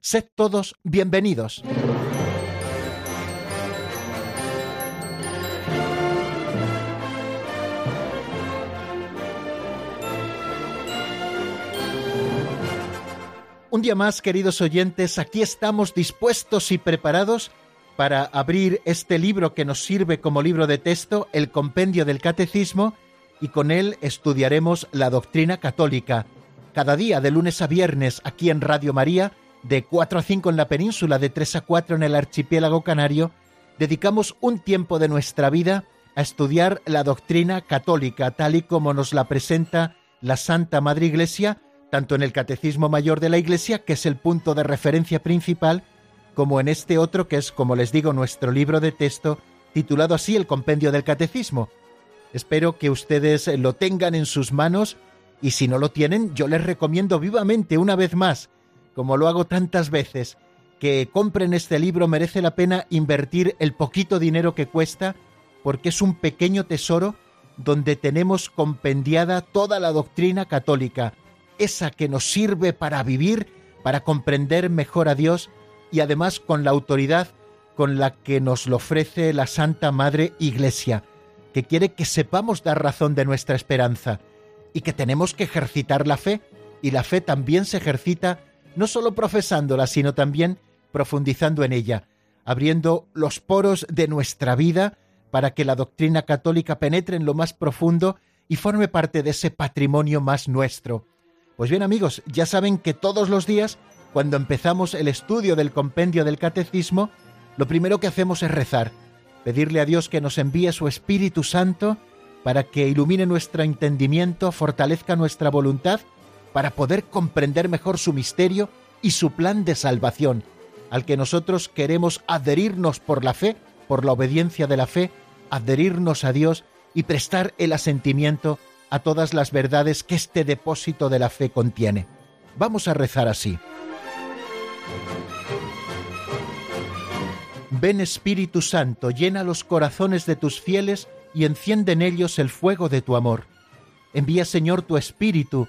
Sed todos bienvenidos. Un día más, queridos oyentes, aquí estamos dispuestos y preparados para abrir este libro que nos sirve como libro de texto, el Compendio del Catecismo, y con él estudiaremos la doctrina católica. Cada día, de lunes a viernes, aquí en Radio María, de 4 a 5 en la península, de 3 a 4 en el archipiélago canario, dedicamos un tiempo de nuestra vida a estudiar la doctrina católica, tal y como nos la presenta la Santa Madre Iglesia, tanto en el Catecismo Mayor de la Iglesia, que es el punto de referencia principal, como en este otro que es, como les digo, nuestro libro de texto, titulado así el Compendio del Catecismo. Espero que ustedes lo tengan en sus manos y si no lo tienen, yo les recomiendo vivamente una vez más, como lo hago tantas veces, que compren este libro, merece la pena invertir el poquito dinero que cuesta, porque es un pequeño tesoro donde tenemos compendiada toda la doctrina católica, esa que nos sirve para vivir, para comprender mejor a Dios y además con la autoridad con la que nos lo ofrece la Santa Madre Iglesia, que quiere que sepamos dar razón de nuestra esperanza y que tenemos que ejercitar la fe, y la fe también se ejercita no solo profesándola, sino también profundizando en ella, abriendo los poros de nuestra vida para que la doctrina católica penetre en lo más profundo y forme parte de ese patrimonio más nuestro. Pues bien amigos, ya saben que todos los días, cuando empezamos el estudio del compendio del catecismo, lo primero que hacemos es rezar, pedirle a Dios que nos envíe su Espíritu Santo para que ilumine nuestro entendimiento, fortalezca nuestra voluntad, para poder comprender mejor su misterio y su plan de salvación, al que nosotros queremos adherirnos por la fe, por la obediencia de la fe, adherirnos a Dios y prestar el asentimiento a todas las verdades que este depósito de la fe contiene. Vamos a rezar así. Ven Espíritu Santo, llena los corazones de tus fieles y enciende en ellos el fuego de tu amor. Envía Señor tu Espíritu,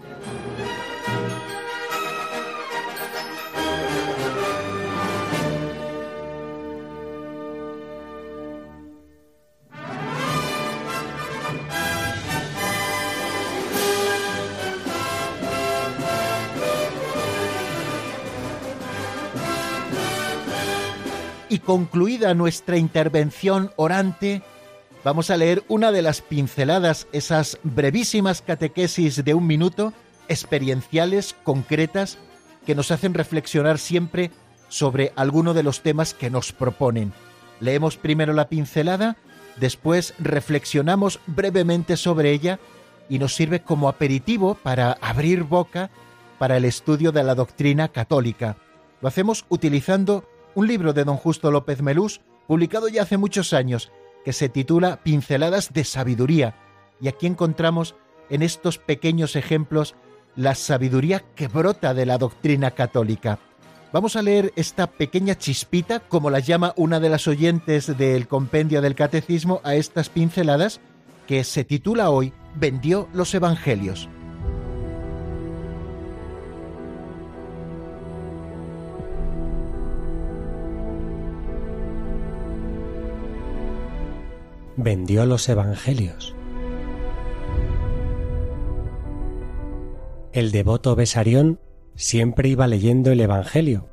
Concluida nuestra intervención orante, vamos a leer una de las pinceladas, esas brevísimas catequesis de un minuto, experienciales, concretas, que nos hacen reflexionar siempre sobre alguno de los temas que nos proponen. Leemos primero la pincelada, después reflexionamos brevemente sobre ella y nos sirve como aperitivo para abrir boca para el estudio de la doctrina católica. Lo hacemos utilizando un libro de don Justo López Melús, publicado ya hace muchos años, que se titula Pinceladas de Sabiduría, y aquí encontramos en estos pequeños ejemplos la sabiduría que brota de la doctrina católica. Vamos a leer esta pequeña chispita, como la llama una de las oyentes del compendio del catecismo a estas pinceladas, que se titula hoy Vendió los Evangelios. Vendió los evangelios. El devoto Besarión siempre iba leyendo el Evangelio.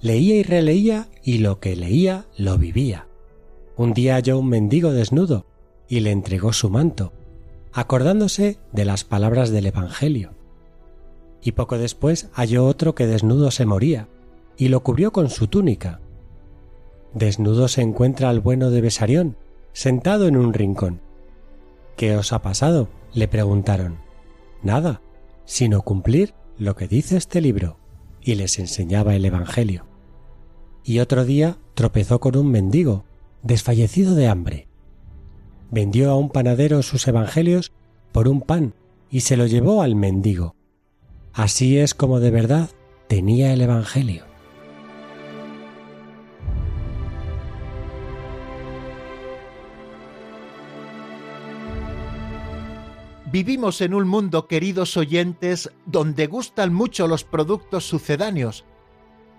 Leía y releía y lo que leía lo vivía. Un día halló un mendigo desnudo y le entregó su manto, acordándose de las palabras del Evangelio. y poco después halló otro que desnudo se moría, y lo cubrió con su túnica. Desnudo se encuentra al bueno de Besarión, sentado en un rincón. ¿Qué os ha pasado? le preguntaron. Nada, sino cumplir lo que dice este libro, y les enseñaba el Evangelio. Y otro día tropezó con un mendigo, desfallecido de hambre. Vendió a un panadero sus Evangelios por un pan y se lo llevó al mendigo. Así es como de verdad tenía el Evangelio. Vivimos en un mundo, queridos oyentes, donde gustan mucho los productos sucedáneos.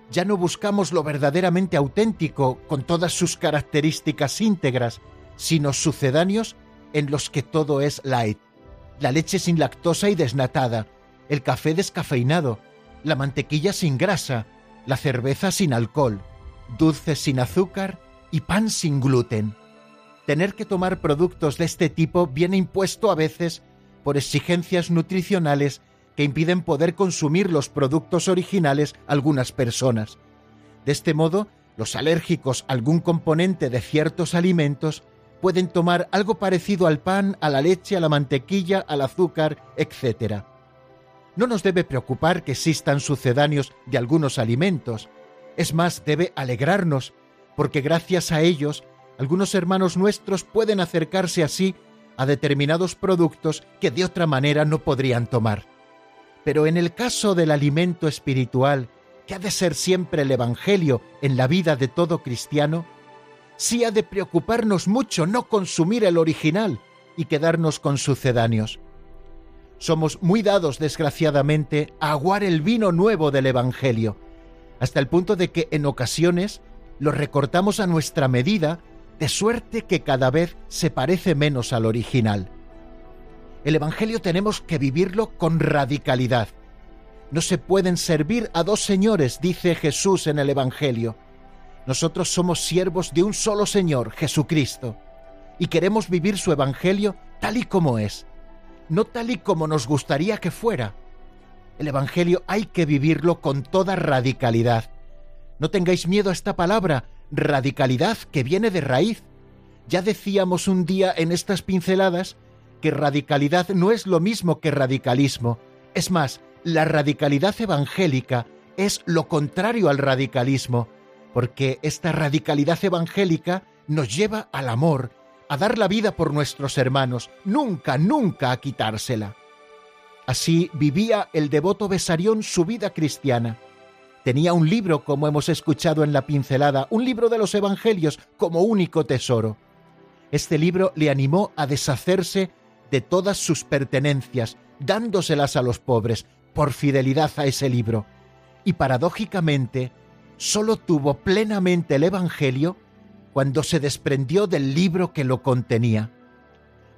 Ya no buscamos lo verdaderamente auténtico, con todas sus características íntegras, sino sucedáneos en los que todo es light. La leche sin lactosa y desnatada, el café descafeinado, la mantequilla sin grasa, la cerveza sin alcohol, dulces sin azúcar y pan sin gluten. Tener que tomar productos de este tipo viene impuesto a veces por exigencias nutricionales que impiden poder consumir los productos originales algunas personas. De este modo, los alérgicos a algún componente de ciertos alimentos pueden tomar algo parecido al pan, a la leche, a la mantequilla, al azúcar, etc. No nos debe preocupar que existan sucedáneos de algunos alimentos. Es más, debe alegrarnos, porque gracias a ellos, algunos hermanos nuestros pueden acercarse así a determinados productos que de otra manera no podrían tomar. Pero en el caso del alimento espiritual, que ha de ser siempre el Evangelio en la vida de todo cristiano, sí ha de preocuparnos mucho no consumir el original y quedarnos con sucedáneos. Somos muy dados, desgraciadamente, a aguar el vino nuevo del Evangelio, hasta el punto de que en ocasiones lo recortamos a nuestra medida de suerte que cada vez se parece menos al original. El Evangelio tenemos que vivirlo con radicalidad. No se pueden servir a dos señores, dice Jesús en el Evangelio. Nosotros somos siervos de un solo Señor, Jesucristo, y queremos vivir su Evangelio tal y como es, no tal y como nos gustaría que fuera. El Evangelio hay que vivirlo con toda radicalidad. No tengáis miedo a esta palabra, radicalidad que viene de raíz. Ya decíamos un día en estas pinceladas que radicalidad no es lo mismo que radicalismo. Es más, la radicalidad evangélica es lo contrario al radicalismo, porque esta radicalidad evangélica nos lleva al amor, a dar la vida por nuestros hermanos, nunca, nunca a quitársela. Así vivía el devoto Besarión su vida cristiana Tenía un libro, como hemos escuchado en la pincelada, un libro de los Evangelios como único tesoro. Este libro le animó a deshacerse de todas sus pertenencias, dándoselas a los pobres, por fidelidad a ese libro. Y paradójicamente, sólo tuvo plenamente el Evangelio cuando se desprendió del libro que lo contenía.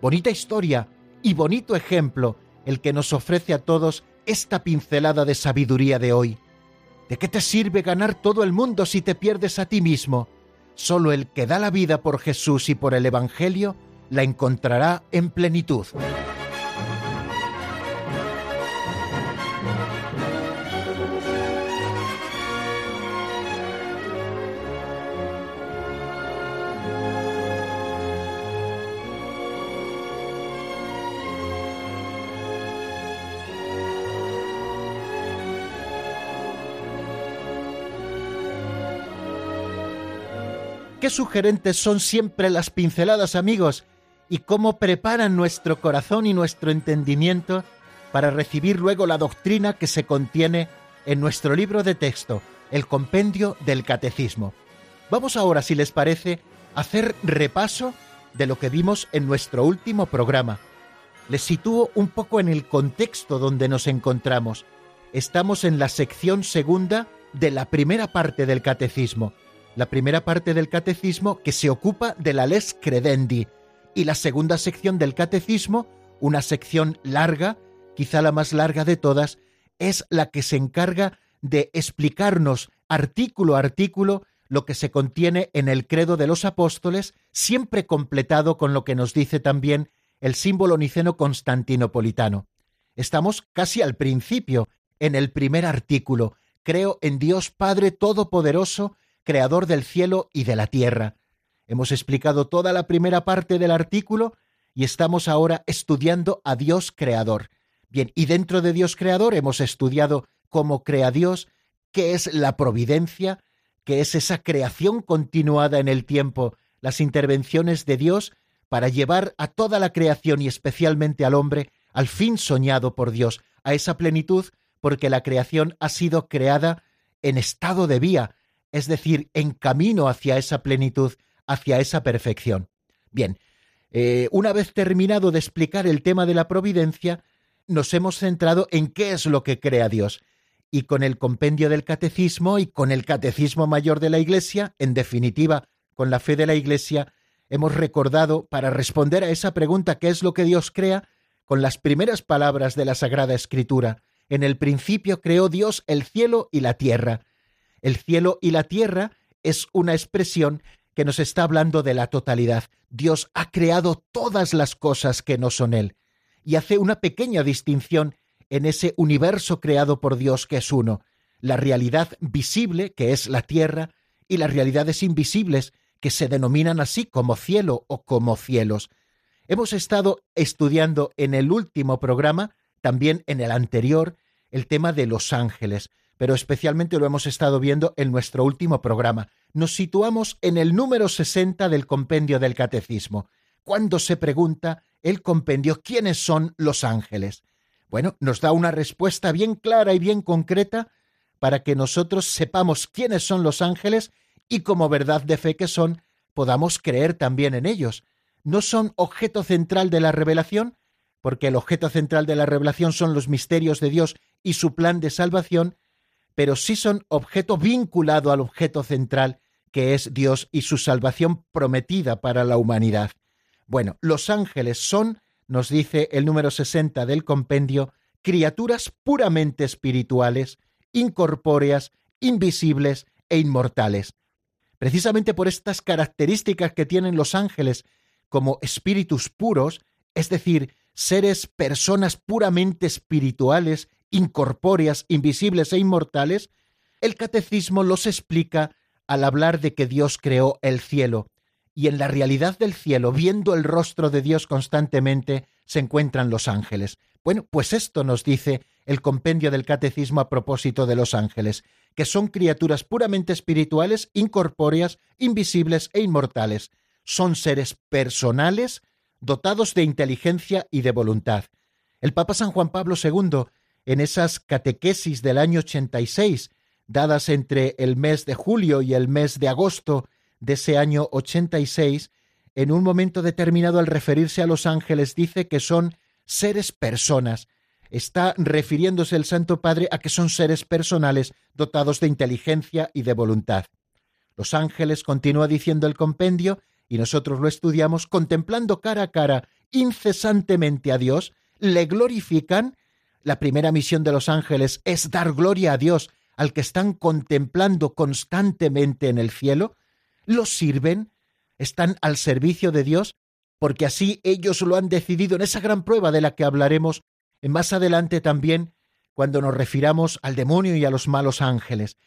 Bonita historia y bonito ejemplo el que nos ofrece a todos esta pincelada de sabiduría de hoy. ¿De qué te sirve ganar todo el mundo si te pierdes a ti mismo? Solo el que da la vida por Jesús y por el Evangelio la encontrará en plenitud. Qué sugerentes son siempre las pinceladas, amigos, y cómo preparan nuestro corazón y nuestro entendimiento para recibir luego la doctrina que se contiene en nuestro libro de texto, el compendio del catecismo. Vamos ahora, si les parece, a hacer repaso de lo que vimos en nuestro último programa. Les sitúo un poco en el contexto donde nos encontramos. Estamos en la sección segunda de la primera parte del catecismo, la primera parte del catecismo que se ocupa de la les credendi y la segunda sección del catecismo, una sección larga, quizá la más larga de todas, es la que se encarga de explicarnos artículo a artículo lo que se contiene en el credo de los apóstoles, siempre completado con lo que nos dice también el símbolo niceno constantinopolitano. Estamos casi al principio, en el primer artículo. Creo en Dios Padre Todopoderoso, Creador del cielo y de la tierra. Hemos explicado toda la primera parte del artículo y estamos ahora estudiando a Dios Creador. Bien, y dentro de Dios Creador hemos estudiado cómo crea Dios, qué es la providencia, qué es esa creación continuada en el tiempo, las intervenciones de Dios para llevar a toda la creación y especialmente al hombre al fin soñado por Dios, a esa plenitud, porque la creación ha sido creada en estado de vía, es decir, en camino hacia esa plenitud, hacia esa perfección. Bien, eh, una vez terminado de explicar el tema de la providencia, nos hemos centrado en qué es lo que crea Dios. Y con el compendio del catecismo y con el catecismo mayor de la Iglesia, en definitiva, con la fe de la Iglesia, hemos recordado, para responder a esa pregunta, ¿qué es lo que Dios crea? con las primeras palabras de la Sagrada Escritura. En el principio creó Dios el cielo y la tierra. El cielo y la tierra es una expresión que nos está hablando de la totalidad. Dios ha creado todas las cosas que no son Él y hace una pequeña distinción en ese universo creado por Dios que es uno, la realidad visible, que es la tierra, y las realidades invisibles, que se denominan así como cielo o como cielos. Hemos estado estudiando en el último programa, también en el anterior, el tema de los ángeles, pero especialmente lo hemos estado viendo en nuestro último programa. Nos situamos en el número 60 del compendio del Catecismo, cuando se pregunta el compendio quiénes son los ángeles. Bueno, nos da una respuesta bien clara y bien concreta para que nosotros sepamos quiénes son los ángeles y como verdad de fe que son, podamos creer también en ellos. No son objeto central de la revelación, porque el objeto central de la revelación son los misterios de Dios y su plan de salvación, pero sí son objeto vinculado al objeto central, que es Dios y su salvación prometida para la humanidad. Bueno, los ángeles son, nos dice el número 60 del compendio, criaturas puramente espirituales, incorpóreas, invisibles e inmortales. Precisamente por estas características que tienen los ángeles como espíritus puros, es decir, seres, personas puramente espirituales, incorpóreas, invisibles e inmortales, el catecismo los explica al hablar de que Dios creó el cielo, y en la realidad del cielo, viendo el rostro de Dios constantemente, se encuentran los ángeles. Bueno, pues esto nos dice el compendio del catecismo a propósito de los ángeles, que son criaturas puramente espirituales, incorpóreas, invisibles e inmortales, son seres personales dotados de inteligencia y de voluntad. El Papa San Juan Pablo II, en esas catequesis del año 86, dadas entre el mes de julio y el mes de agosto de ese año 86, en un momento determinado al referirse a los ángeles dice que son seres personas. Está refiriéndose el Santo Padre a que son seres personales dotados de inteligencia y de voluntad. Los ángeles, continúa diciendo el compendio, y nosotros lo estudiamos contemplando cara a cara incesantemente a Dios, le glorifican. La primera misión de los ángeles es dar gloria a Dios al que están contemplando constantemente en el cielo, los sirven, están al servicio de Dios, porque así ellos lo han decidido en esa gran prueba de la que hablaremos más adelante también cuando nos refiramos al demonio y a los malos ángeles.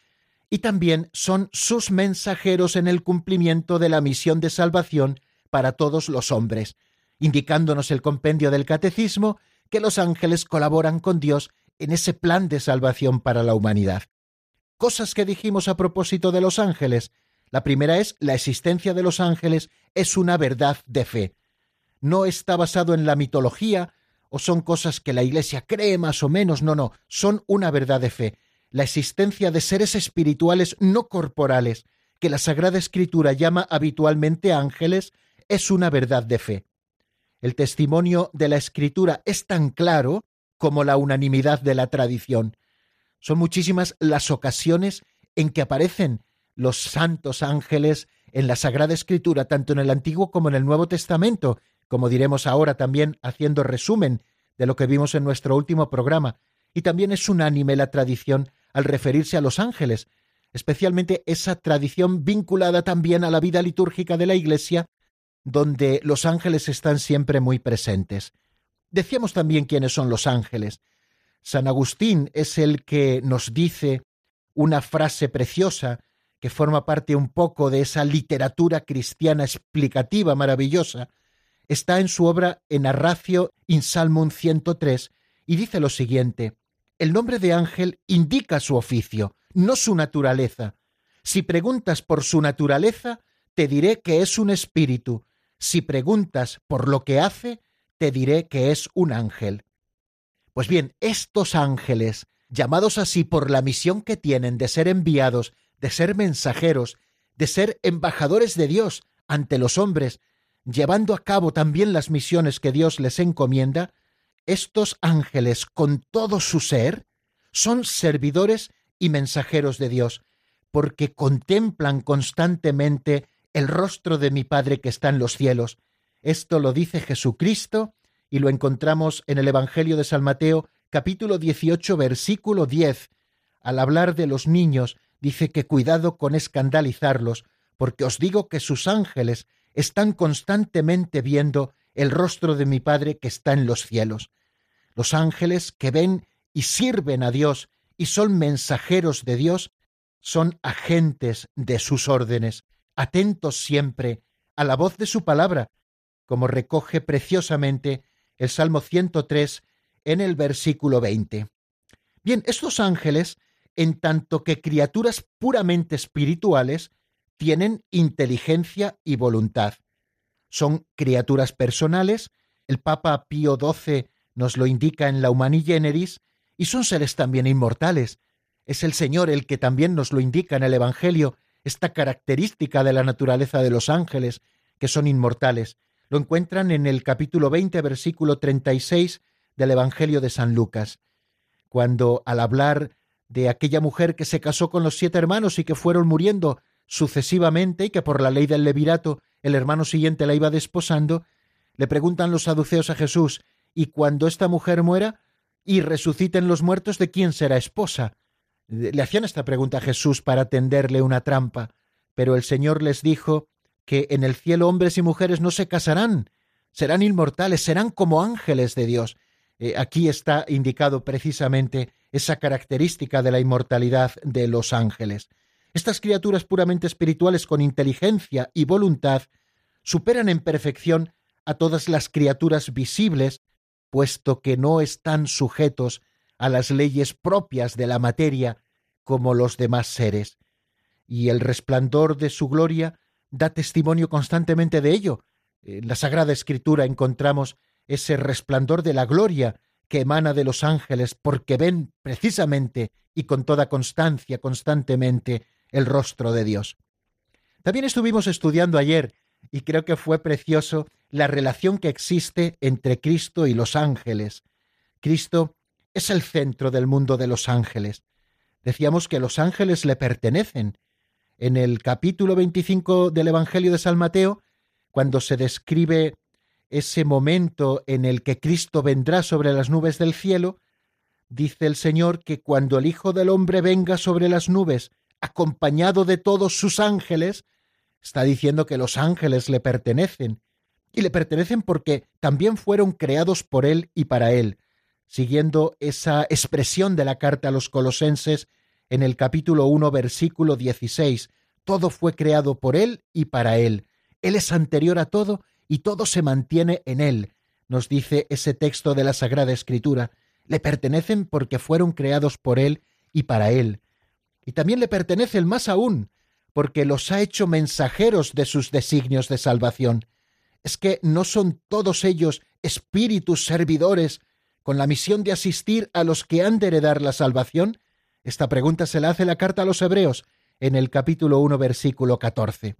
Y también son sus mensajeros en el cumplimiento de la misión de salvación para todos los hombres, indicándonos el compendio del catecismo que los ángeles colaboran con Dios en ese plan de salvación para la humanidad. Cosas que dijimos a propósito de los ángeles. La primera es la existencia de los ángeles es una verdad de fe. No está basado en la mitología o son cosas que la Iglesia cree más o menos, no, no, son una verdad de fe la existencia de seres espirituales no corporales, que la Sagrada Escritura llama habitualmente ángeles, es una verdad de fe. El testimonio de la Escritura es tan claro como la unanimidad de la tradición. Son muchísimas las ocasiones en que aparecen los santos ángeles en la Sagrada Escritura, tanto en el Antiguo como en el Nuevo Testamento, como diremos ahora también haciendo resumen de lo que vimos en nuestro último programa. Y también es unánime la tradición al referirse a los ángeles, especialmente esa tradición vinculada también a la vida litúrgica de la Iglesia, donde los ángeles están siempre muy presentes. Decíamos también quiénes son los ángeles. San Agustín es el que nos dice una frase preciosa que forma parte un poco de esa literatura cristiana explicativa maravillosa, está en su obra En Arracio in Salmum 103 y dice lo siguiente: El nombre de ángel indica su oficio, no su naturaleza. Si preguntas por su naturaleza, te diré que es un espíritu. Si preguntas por lo que hace, te diré que es un ángel. Pues bien, estos ángeles, llamados así por la misión que tienen de ser enviados, de ser mensajeros, de ser embajadores de Dios ante los hombres, llevando a cabo también las misiones que Dios les encomienda, estos ángeles con todo su ser son servidores y mensajeros de Dios, porque contemplan constantemente el rostro de mi Padre que está en los cielos. Esto lo dice Jesucristo y lo encontramos en el Evangelio de San Mateo capítulo 18 versículo 10. Al hablar de los niños, dice que cuidado con escandalizarlos, porque os digo que sus ángeles están constantemente viendo el rostro de mi Padre que está en los cielos. Los ángeles que ven y sirven a Dios y son mensajeros de Dios, son agentes de sus órdenes, atentos siempre a la voz de su palabra, como recoge preciosamente el Salmo 103 en el versículo 20. Bien, estos ángeles, en tanto que criaturas puramente espirituales, tienen inteligencia y voluntad. Son criaturas personales, el Papa Pío XII nos lo indica en la Humani Generis, y son seres también inmortales. Es el Señor el que también nos lo indica en el Evangelio, esta característica de la naturaleza de los ángeles, que son inmortales. Lo encuentran en el capítulo 20, versículo 36 del Evangelio de San Lucas, cuando al hablar de aquella mujer que se casó con los siete hermanos y que fueron muriendo sucesivamente y que por la ley del levirato el hermano siguiente la iba desposando, le preguntan los saduceos a Jesús, ¿y cuando esta mujer muera y resuciten los muertos, de quién será esposa? Le hacían esta pregunta a Jesús para tenderle una trampa, pero el Señor les dijo que en el cielo hombres y mujeres no se casarán, serán inmortales, serán como ángeles de Dios. Eh, aquí está indicado precisamente esa característica de la inmortalidad de los ángeles. Estas criaturas puramente espirituales con inteligencia y voluntad superan en perfección a todas las criaturas visibles, puesto que no están sujetos a las leyes propias de la materia como los demás seres. Y el resplandor de su gloria da testimonio constantemente de ello. En la Sagrada Escritura encontramos ese resplandor de la gloria que emana de los ángeles porque ven precisamente y con toda constancia constantemente el rostro de Dios. También estuvimos estudiando ayer, y creo que fue precioso, la relación que existe entre Cristo y los ángeles. Cristo es el centro del mundo de los ángeles. Decíamos que los ángeles le pertenecen. En el capítulo 25 del Evangelio de San Mateo, cuando se describe ese momento en el que Cristo vendrá sobre las nubes del cielo, dice el Señor que cuando el Hijo del Hombre venga sobre las nubes acompañado de todos sus ángeles, está diciendo que los ángeles le pertenecen, y le pertenecen porque también fueron creados por él y para él, siguiendo esa expresión de la carta a los colosenses en el capítulo 1, versículo 16. Todo fue creado por él y para él. Él es anterior a todo y todo se mantiene en él, nos dice ese texto de la Sagrada Escritura. Le pertenecen porque fueron creados por él y para él y también le pertenece el más aún, porque los ha hecho mensajeros de sus designios de salvación. Es que no son todos ellos espíritus servidores con la misión de asistir a los que han de heredar la salvación? Esta pregunta se la hace la carta a los Hebreos en el capítulo 1, versículo 14.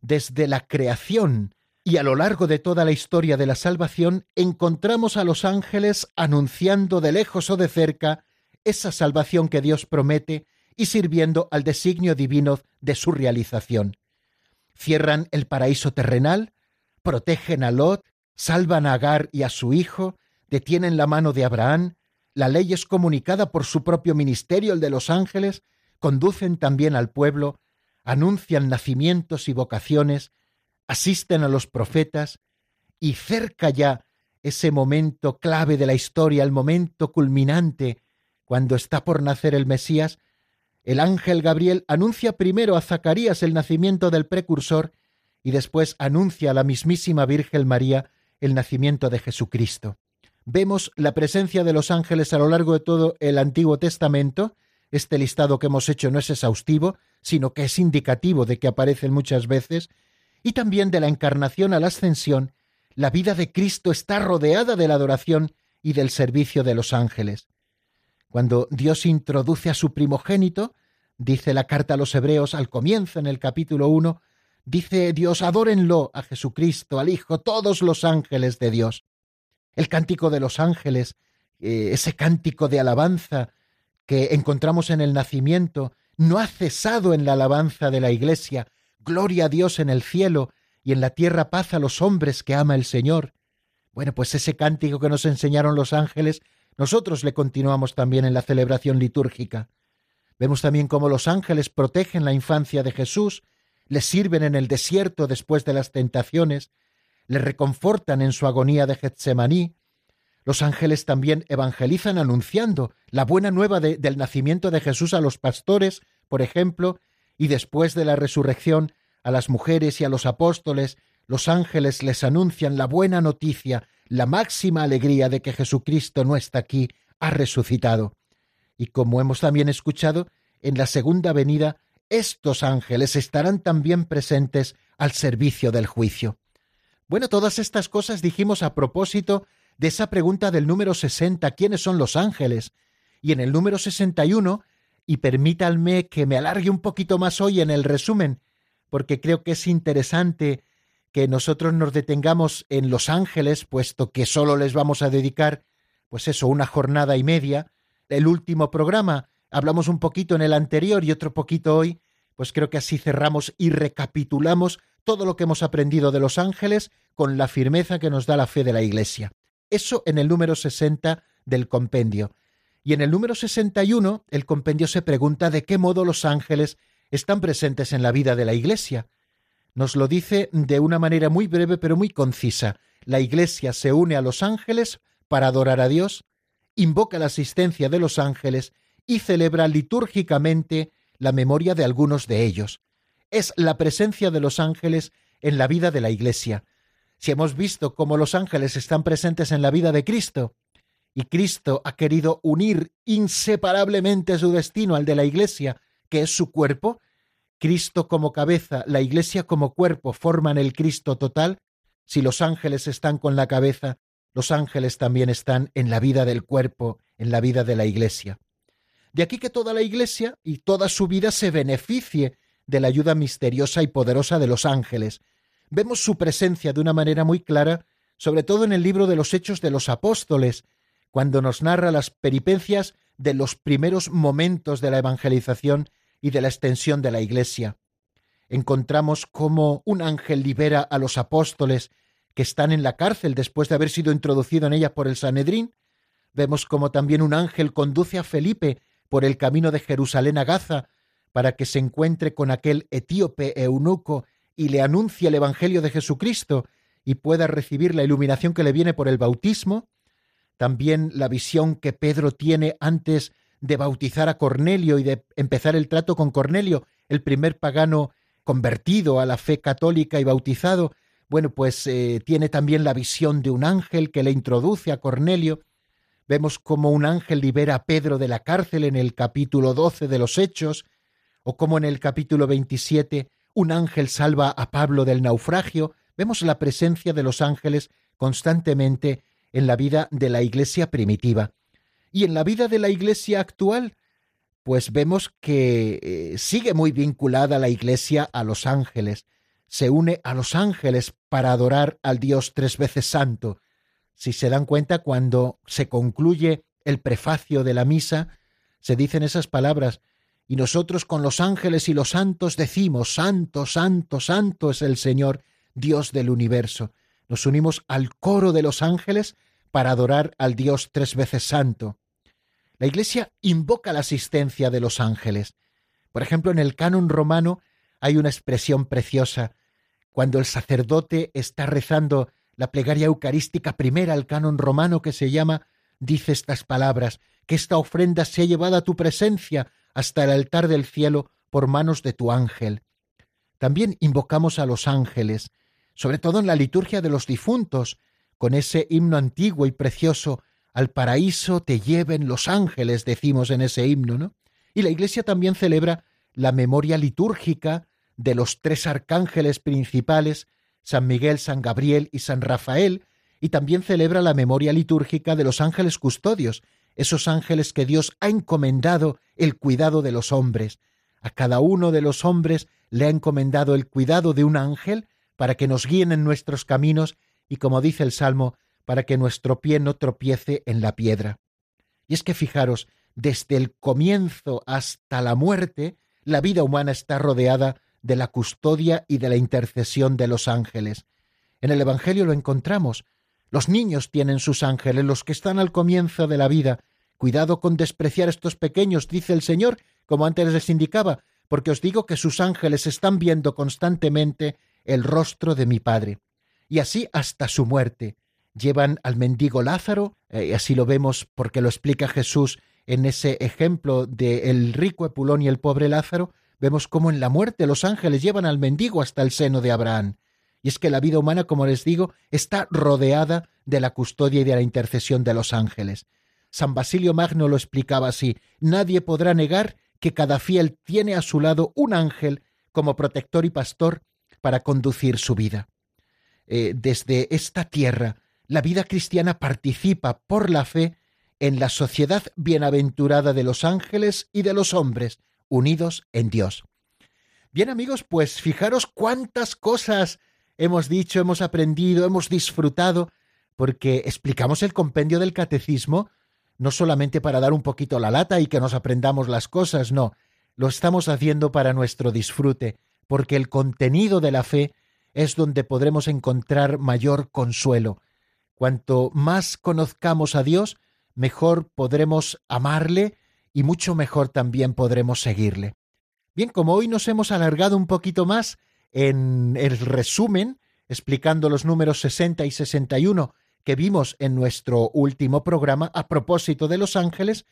Desde la creación y a lo largo de toda la historia de la salvación encontramos a los ángeles anunciando de lejos o de cerca esa salvación que Dios promete y sirviendo al designio divino de su realización. Cierran el paraíso terrenal, protegen a Lot, salvan a Agar y a su hijo, detienen la mano de Abraham, la ley es comunicada por su propio ministerio, el de los ángeles, conducen también al pueblo, anuncian nacimientos y vocaciones, asisten a los profetas, y cerca ya ese momento clave de la historia, el momento culminante, cuando está por nacer el Mesías, el ángel Gabriel anuncia primero a Zacarías el nacimiento del precursor y después anuncia a la mismísima Virgen María el nacimiento de Jesucristo. Vemos la presencia de los ángeles a lo largo de todo el Antiguo Testamento. Este listado que hemos hecho no es exhaustivo, sino que es indicativo de que aparecen muchas veces, y también de la encarnación a la ascensión, la vida de Cristo está rodeada de la adoración y del servicio de los ángeles. Cuando Dios introduce a su primogénito, dice la carta a los hebreos al comienzo en el capítulo 1, dice Dios, adórenlo a Jesucristo, al Hijo, todos los ángeles de Dios. El cántico de los ángeles, eh, ese cántico de alabanza que encontramos en el nacimiento, no ha cesado en la alabanza de la Iglesia. Gloria a Dios en el cielo y en la tierra paz a los hombres que ama el Señor. Bueno, pues ese cántico que nos enseñaron los ángeles nosotros le continuamos también en la celebración litúrgica. Vemos también cómo los ángeles protegen la infancia de Jesús, le sirven en el desierto después de las tentaciones, le reconfortan en su agonía de Getsemaní. Los ángeles también evangelizan anunciando la buena nueva del nacimiento de Jesús a los pastores, por ejemplo, y después de la resurrección a las mujeres y a los apóstoles, los ángeles les anuncian la buena noticia la máxima alegría de que Jesucristo no está aquí, ha resucitado. Y como hemos también escuchado, en la segunda venida, estos ángeles estarán también presentes al servicio del juicio. Bueno, todas estas cosas dijimos a propósito de esa pregunta del número 60, ¿quiénes son los ángeles? Y en el número 61, y permítanme que me alargue un poquito más hoy en el resumen, porque creo que es interesante que nosotros nos detengamos en Los Ángeles, puesto que solo les vamos a dedicar, pues eso, una jornada y media. El último programa, hablamos un poquito en el anterior y otro poquito hoy, pues creo que así cerramos y recapitulamos todo lo que hemos aprendido de los ángeles con la firmeza que nos da la fe de la Iglesia. Eso en el número 60 del compendio. Y en el número 61 el compendio se pregunta de qué modo los ángeles están presentes en la vida de la Iglesia nos lo dice de una manera muy breve pero muy concisa. La Iglesia se une a los ángeles para adorar a Dios, invoca la asistencia de los ángeles y celebra litúrgicamente la memoria de algunos de ellos. Es la presencia de los ángeles en la vida de la Iglesia. Si hemos visto cómo los ángeles están presentes en la vida de Cristo, y Cristo ha querido unir inseparablemente su destino al de la Iglesia, que es su cuerpo, Cristo como cabeza, la Iglesia como cuerpo forman el Cristo total, si los ángeles están con la cabeza, los ángeles también están en la vida del cuerpo, en la vida de la Iglesia. De aquí que toda la Iglesia y toda su vida se beneficie de la ayuda misteriosa y poderosa de los ángeles. Vemos su presencia de una manera muy clara, sobre todo en el libro de los Hechos de los Apóstoles, cuando nos narra las peripencias de los primeros momentos de la evangelización y de la extensión de la Iglesia. Encontramos cómo un ángel libera a los apóstoles que están en la cárcel después de haber sido introducido en ella por el Sanedrín. Vemos cómo también un ángel conduce a Felipe por el camino de Jerusalén a Gaza para que se encuentre con aquel etíope eunuco y le anuncie el Evangelio de Jesucristo y pueda recibir la iluminación que le viene por el bautismo. También la visión que Pedro tiene antes de bautizar a Cornelio y de empezar el trato con Cornelio, el primer pagano convertido a la fe católica y bautizado, bueno, pues eh, tiene también la visión de un ángel que le introduce a Cornelio. Vemos cómo un ángel libera a Pedro de la cárcel en el capítulo 12 de los Hechos, o como en el capítulo 27 un ángel salva a Pablo del naufragio. Vemos la presencia de los ángeles constantemente en la vida de la iglesia primitiva. Y en la vida de la Iglesia actual, pues vemos que eh, sigue muy vinculada la Iglesia a los ángeles, se une a los ángeles para adorar al Dios tres veces santo. Si se dan cuenta, cuando se concluye el prefacio de la misa, se dicen esas palabras, y nosotros con los ángeles y los santos decimos, Santo, Santo, Santo es el Señor, Dios del universo. Nos unimos al coro de los ángeles para adorar al Dios tres veces santo. La Iglesia invoca la asistencia de los ángeles. Por ejemplo, en el canon romano hay una expresión preciosa. Cuando el sacerdote está rezando La plegaria eucarística primera, el canon romano que se llama, dice estas palabras, que esta ofrenda sea llevada a tu presencia hasta el altar del cielo por manos de tu ángel. También invocamos a los ángeles, sobre todo en la liturgia de los difuntos, con ese himno antiguo y precioso, al paraíso te lleven los ángeles, decimos en ese himno, ¿no? Y la Iglesia también celebra la memoria litúrgica de los tres arcángeles principales, San Miguel, San Gabriel y San Rafael, y también celebra la memoria litúrgica de los ángeles custodios, esos ángeles que Dios ha encomendado el cuidado de los hombres. A cada uno de los hombres le ha encomendado el cuidado de un ángel para que nos guíen en nuestros caminos y, como dice el Salmo, para que nuestro pie no tropiece en la piedra. Y es que fijaros, desde el comienzo hasta la muerte, la vida humana está rodeada de la custodia y de la intercesión de los ángeles. En el Evangelio lo encontramos. Los niños tienen sus ángeles, los que están al comienzo de la vida. Cuidado con despreciar estos pequeños, dice el Señor, como antes les indicaba, porque os digo que sus ángeles están viendo constantemente el rostro de mi Padre. Y así hasta su muerte llevan al mendigo Lázaro, eh, y así lo vemos porque lo explica Jesús en ese ejemplo de el rico Epulón y el pobre Lázaro, vemos cómo en la muerte los ángeles llevan al mendigo hasta el seno de Abraham. Y es que la vida humana, como les digo, está rodeada de la custodia y de la intercesión de los ángeles. San Basilio Magno lo explicaba así, nadie podrá negar que cada fiel tiene a su lado un ángel como protector y pastor para conducir su vida. Eh, desde esta tierra, la vida cristiana participa por la fe en la sociedad bienaventurada de los ángeles y de los hombres, unidos en Dios. Bien amigos, pues fijaros cuántas cosas hemos dicho, hemos aprendido, hemos disfrutado, porque explicamos el compendio del catecismo no solamente para dar un poquito la lata y que nos aprendamos las cosas, no, lo estamos haciendo para nuestro disfrute, porque el contenido de la fe es donde podremos encontrar mayor consuelo. Cuanto más conozcamos a Dios, mejor podremos amarle y mucho mejor también podremos seguirle. Bien, como hoy nos hemos alargado un poquito más en el resumen, explicando los números 60 y 61 que vimos en nuestro último programa a propósito de los ángeles,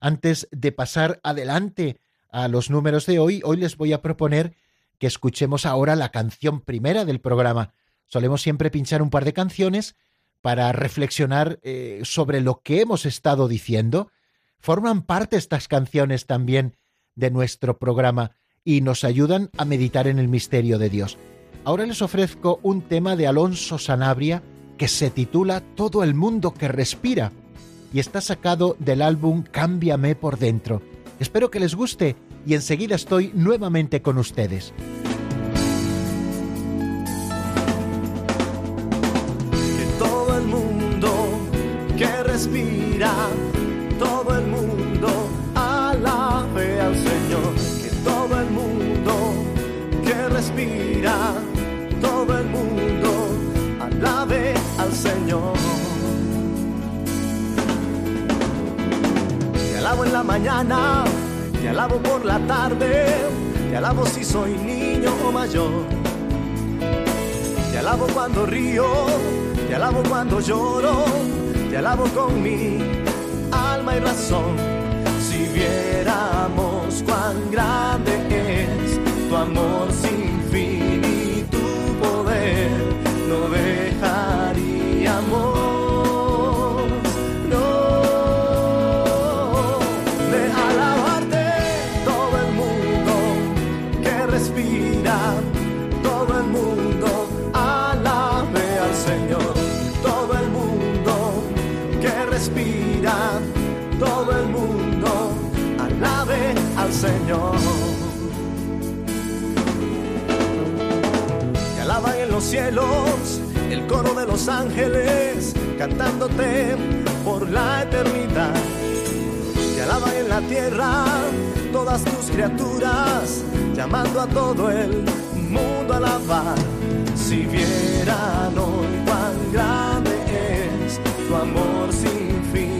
antes de pasar adelante a los números de hoy, hoy les voy a proponer que escuchemos ahora la canción primera del programa. Solemos siempre pinchar un par de canciones para reflexionar eh, sobre lo que hemos estado diciendo. Forman parte estas canciones también de nuestro programa y nos ayudan a meditar en el misterio de Dios. Ahora les ofrezco un tema de Alonso Sanabria que se titula Todo el mundo que respira y está sacado del álbum Cámbiame por dentro. Espero que les guste y enseguida estoy nuevamente con ustedes. respira, todo el mundo todo el mundo alabe al Señor. Te alabo en la mañana, te alabo por la tarde, te alabo si soy niño o mayor. Te alabo cuando río, te alabo cuando lloro te alabo con mi alma y razón. Si viéramos cuán grande es tu amor sin los cielos el coro de los ángeles, cantándote por la eternidad. Te alaban en la tierra todas tus criaturas, llamando a todo el mundo a alabar. Si vieran hoy cuán grande es tu amor sin respira,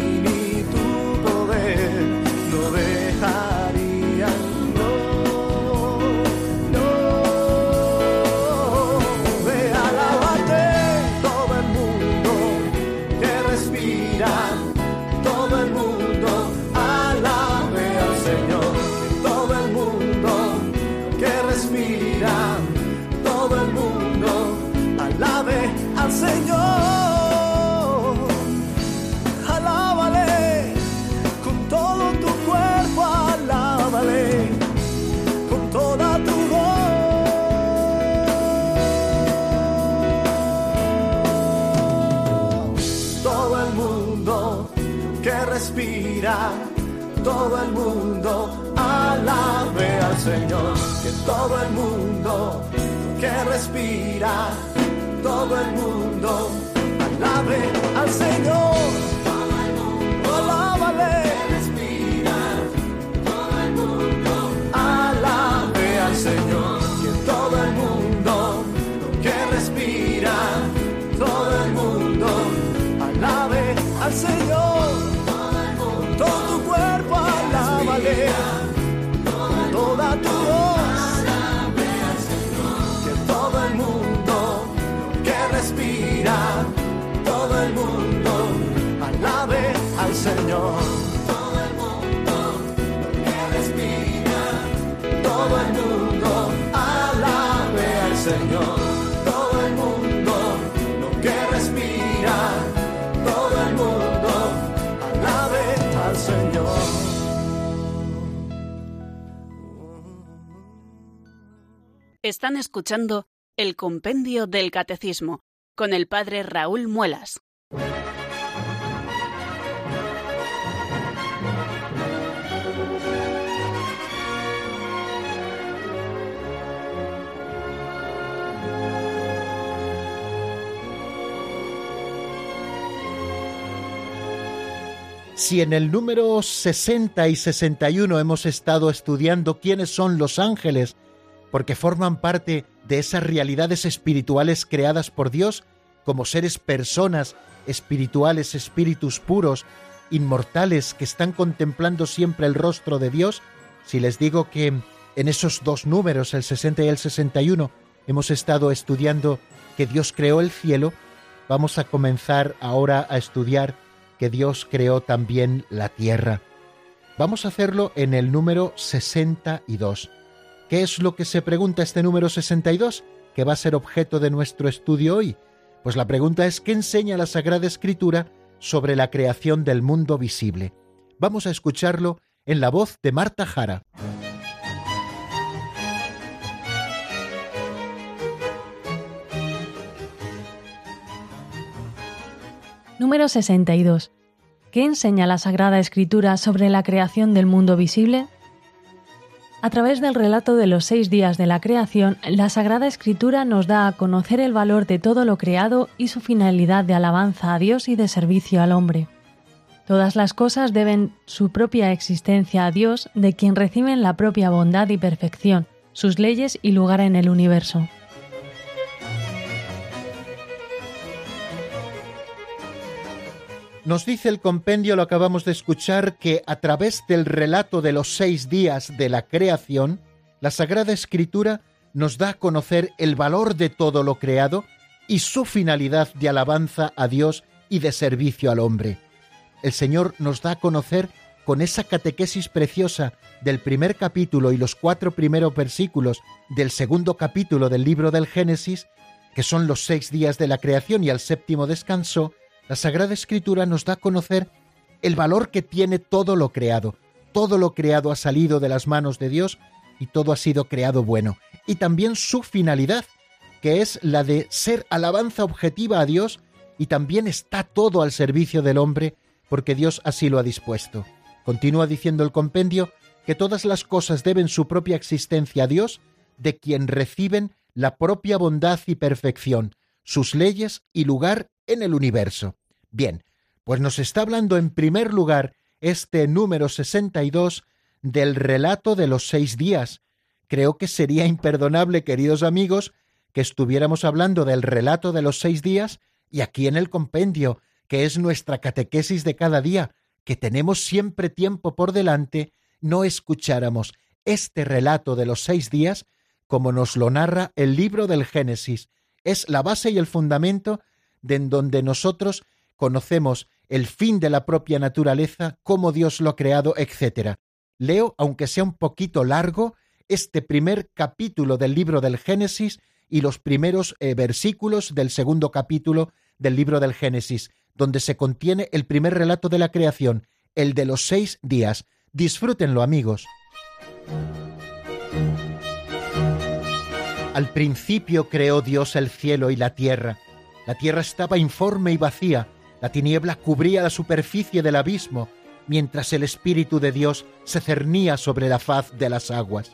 todo el mundo alabe al Señor, que todo el mundo que respira, todo el mundo alabe al Señor. Alábale. Respira, todo el mundo alabe al Señor, Señor. Todo el mundo que respira, todo el mundo alabe al Señor. Todo el mundo lo que respira, todo el mundo alabe al Señor. Están escuchando el Compendio del Catecismo con el Padre Raúl Muelas. Si en el número 60 y 61 hemos estado estudiando quiénes son los ángeles, porque forman parte de esas realidades espirituales creadas por Dios como seres personas espirituales, espíritus puros, inmortales que están contemplando siempre el rostro de Dios, si les digo que en esos dos números, el 60 y el 61, hemos estado estudiando que Dios creó el cielo, vamos a comenzar ahora a estudiar Dios creó también la tierra. Vamos a hacerlo en el número 62. ¿Qué es lo que se pregunta este número 62? Que va a ser objeto de nuestro estudio hoy. Pues la pregunta es ¿qué enseña la Sagrada Escritura sobre la creación del mundo visible? Vamos a escucharlo en la voz de Marta Jara. Número 62. ¿Qué enseña la Sagrada Escritura sobre la creación del mundo visible? A través del relato de los seis días de la creación, la Sagrada Escritura nos da a conocer el valor de todo lo creado y su finalidad de alabanza a Dios y de servicio al hombre. Todas las cosas deben su propia existencia a Dios, de quien reciben la propia bondad y perfección, sus leyes y lugar en el universo. Nos dice el compendio, lo acabamos de escuchar, que a través del relato de los seis días de la creación, la Sagrada Escritura nos da a conocer el valor de todo lo creado y su finalidad de alabanza a Dios y de servicio al hombre. El Señor nos da a conocer con esa catequesis preciosa del primer capítulo y los cuatro primeros versículos del segundo capítulo del libro del Génesis, que son los seis días de la creación y al séptimo descansó, la Sagrada Escritura nos da a conocer el valor que tiene todo lo creado. Todo lo creado ha salido de las manos de Dios y todo ha sido creado bueno. Y también su finalidad, que es la de ser alabanza objetiva a Dios y también está todo al servicio del hombre porque Dios así lo ha dispuesto. Continúa diciendo el compendio que todas las cosas deben su propia existencia a Dios, de quien reciben la propia bondad y perfección, sus leyes y lugar en el universo. Bien, pues nos está hablando en primer lugar este número 62 del relato de los seis días. Creo que sería imperdonable, queridos amigos, que estuviéramos hablando del relato de los seis días y aquí en el compendio, que es nuestra catequesis de cada día, que tenemos siempre tiempo por delante, no escucháramos este relato de los seis días como nos lo narra el libro del Génesis. Es la base y el fundamento de en donde nosotros conocemos el fin de la propia naturaleza, cómo Dios lo ha creado, etc. Leo, aunque sea un poquito largo, este primer capítulo del libro del Génesis y los primeros eh, versículos del segundo capítulo del libro del Génesis, donde se contiene el primer relato de la creación, el de los seis días. Disfrútenlo, amigos. Al principio creó Dios el cielo y la tierra. La tierra estaba informe y vacía, la tiniebla cubría la superficie del abismo, mientras el Espíritu de Dios se cernía sobre la faz de las aguas.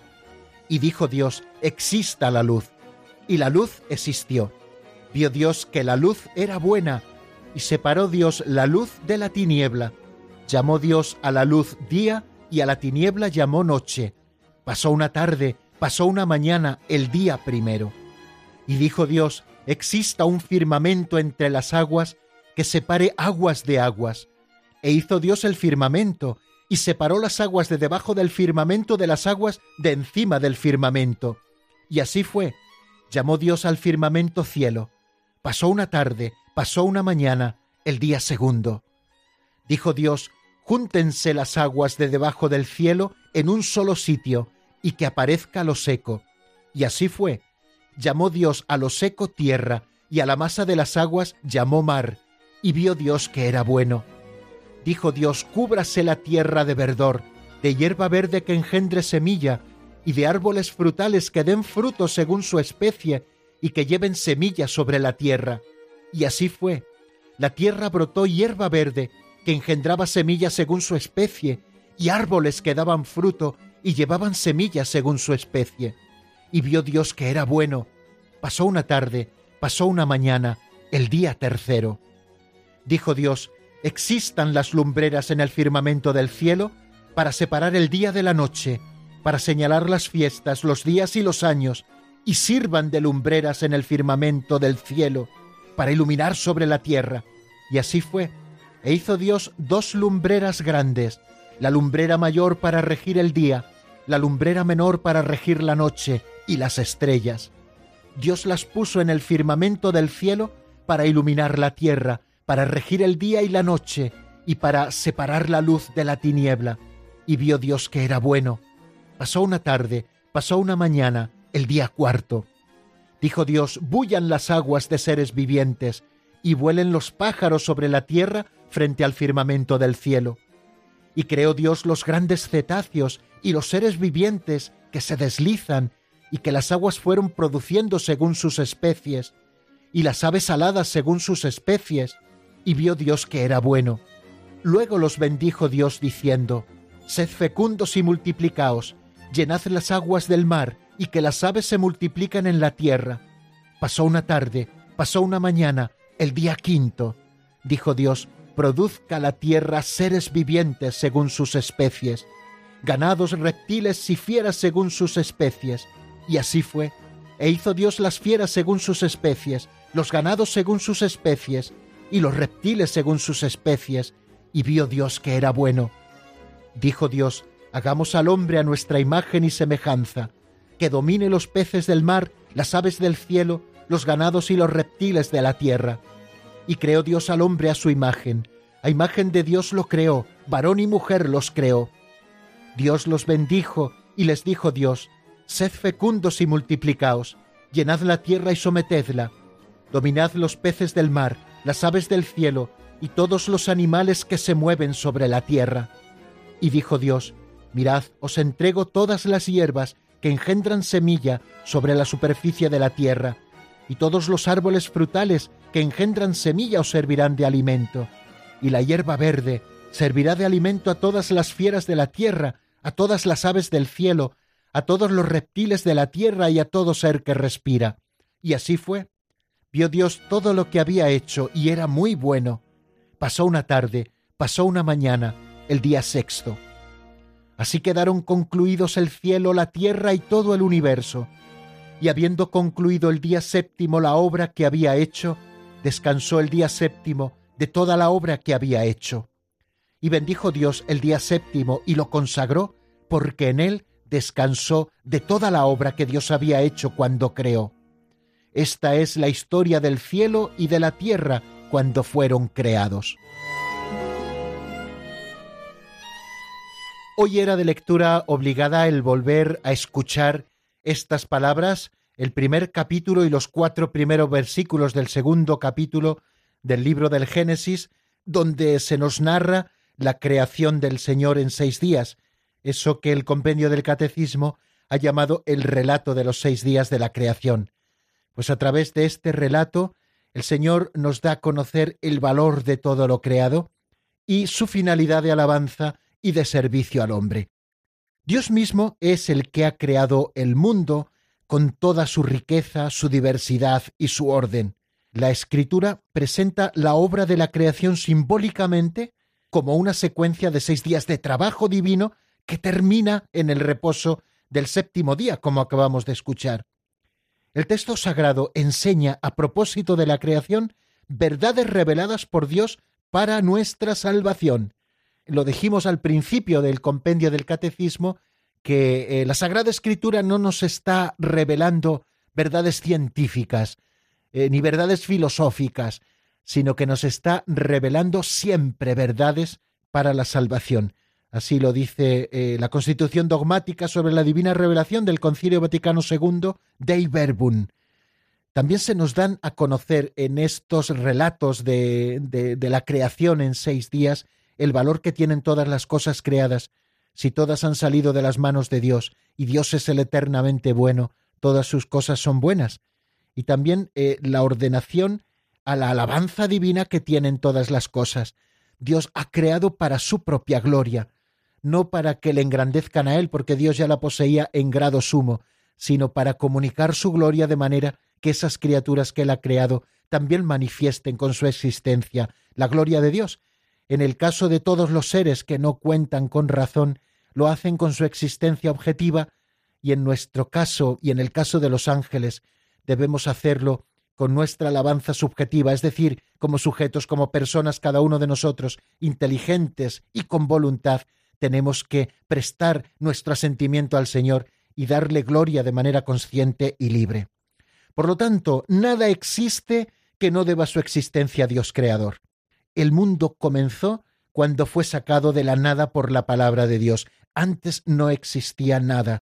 Y dijo Dios, exista la luz. Y la luz existió. Vio Dios que la luz era buena, y separó Dios la luz de la tiniebla. Llamó Dios a la luz día, y a la tiniebla llamó noche. Pasó una tarde, pasó una mañana, el día primero. Y dijo Dios, exista un firmamento entre las aguas que separe aguas de aguas. E hizo Dios el firmamento, y separó las aguas de debajo del firmamento de las aguas de encima del firmamento. Y así fue. Llamó Dios al firmamento cielo. Pasó una tarde, pasó una mañana, el día segundo. Dijo Dios, júntense las aguas de debajo del cielo en un solo sitio, y que aparezca lo seco. Y así fue. Llamó Dios a lo seco tierra, y a la masa de las aguas llamó mar, y vio Dios que era bueno. Dijo Dios, cúbrase la tierra de verdor, de hierba verde que engendre semilla, y de árboles frutales que den fruto según su especie, y que lleven semilla sobre la tierra. Y así fue. La tierra brotó hierba verde, que engendraba semilla según su especie, y árboles que daban fruto y llevaban semilla según su especie. Y vio Dios que era bueno. Pasó una tarde, pasó una mañana, el día tercero. Dijo Dios, existan las lumbreras en el firmamento del cielo para separar el día de la noche, para señalar las fiestas, los días y los años, y sirvan de lumbreras en el firmamento del cielo, para iluminar sobre la tierra. Y así fue. E hizo Dios dos lumbreras grandes, la lumbrera mayor para regir el día, la lumbrera menor para regir la noche y las estrellas. Dios las puso en el firmamento del cielo para iluminar la tierra, para regir el día y la noche, y para separar la luz de la tiniebla. Y vio Dios que era bueno. Pasó una tarde, pasó una mañana, el día cuarto. Dijo Dios, bullan las aguas de seres vivientes, y vuelen los pájaros sobre la tierra frente al firmamento del cielo. Y creó Dios los grandes cetáceos y los seres vivientes que se deslizan y que las aguas fueron produciendo según sus especies, y las aves aladas según sus especies, y vio Dios que era bueno. Luego los bendijo Dios diciendo, Sed fecundos y multiplicaos, llenad las aguas del mar, y que las aves se multiplican en la tierra. Pasó una tarde, pasó una mañana, el día quinto. Dijo Dios, produzca la tierra seres vivientes según sus especies, ganados, reptiles y fieras según sus especies. Y así fue. E hizo Dios las fieras según sus especies, los ganados según sus especies, y los reptiles según sus especies, y vio Dios que era bueno. Dijo Dios, hagamos al hombre a nuestra imagen y semejanza, que domine los peces del mar, las aves del cielo, los ganados y los reptiles de la tierra. Y creó Dios al hombre a su imagen. A imagen de Dios lo creó, varón y mujer los creó. Dios los bendijo y les dijo Dios, Sed fecundos y multiplicaos, llenad la tierra y sometedla, dominad los peces del mar, las aves del cielo y todos los animales que se mueven sobre la tierra. Y dijo Dios, Mirad, os entrego todas las hierbas que engendran semilla sobre la superficie de la tierra, y todos los árboles frutales que engendran semilla os servirán de alimento, y la hierba verde servirá de alimento a todas las fieras de la tierra, a todas las aves del cielo, a todos los reptiles de la tierra y a todo ser que respira. Y así fue. Vio Dios todo lo que había hecho y era muy bueno. Pasó una tarde, pasó una mañana, el día sexto. Así quedaron concluidos el cielo, la tierra y todo el universo. Y habiendo concluido el día séptimo la obra que había hecho, descansó el día séptimo de toda la obra que había hecho. Y bendijo Dios el día séptimo y lo consagró, porque en él descansó de toda la obra que Dios había hecho cuando creó. Esta es la historia del cielo y de la tierra cuando fueron creados. Hoy era de lectura obligada el volver a escuchar estas palabras, el primer capítulo y los cuatro primeros versículos del segundo capítulo del libro del Génesis, donde se nos narra la creación del Señor en seis días, eso que el compendio del Catecismo ha llamado el relato de los seis días de la creación. Pues a través de este relato el Señor nos da a conocer el valor de todo lo creado y su finalidad de alabanza y de servicio al hombre. Dios mismo es el que ha creado el mundo con toda su riqueza, su diversidad y su orden. La escritura presenta la obra de la creación simbólicamente como una secuencia de seis días de trabajo divino que termina en el reposo del séptimo día, como acabamos de escuchar. El texto sagrado enseña, a propósito de la creación, verdades reveladas por Dios para nuestra salvación. Lo dijimos al principio del compendio del catecismo, que eh, la Sagrada Escritura no nos está revelando verdades científicas, eh, ni verdades filosóficas, sino que nos está revelando siempre verdades para la salvación. Así lo dice eh, la Constitución dogmática sobre la divina revelación del Concilio Vaticano II, Dei Verbum. También se nos dan a conocer en estos relatos de, de la creación en seis días el valor que tienen todas las cosas creadas. Si todas han salido de las manos de Dios y Dios es el eternamente bueno, todas sus cosas son buenas. Y también eh, la ordenación a la alabanza divina que tienen todas las cosas. Dios ha creado para su propia gloria, no para que le engrandezcan a Él, porque Dios ya la poseía en grado sumo, sino para comunicar su gloria de manera que esas criaturas que Él ha creado también manifiesten con su existencia la gloria de Dios. En el caso de todos los seres que no cuentan con razón, lo hacen con su existencia objetiva, y en nuestro caso y en el caso de los ángeles, debemos hacerlo con nuestra alabanza subjetiva, es decir, como sujetos, como personas, cada uno de nosotros, inteligentes y con voluntad, tenemos que prestar nuestro asentimiento al Señor y darle gloria de manera consciente y libre. Por lo tanto, nada existe que no deba su existencia a Dios Creador. El mundo comenzó cuando fue sacado de la nada por la palabra de Dios. Antes no existía nada.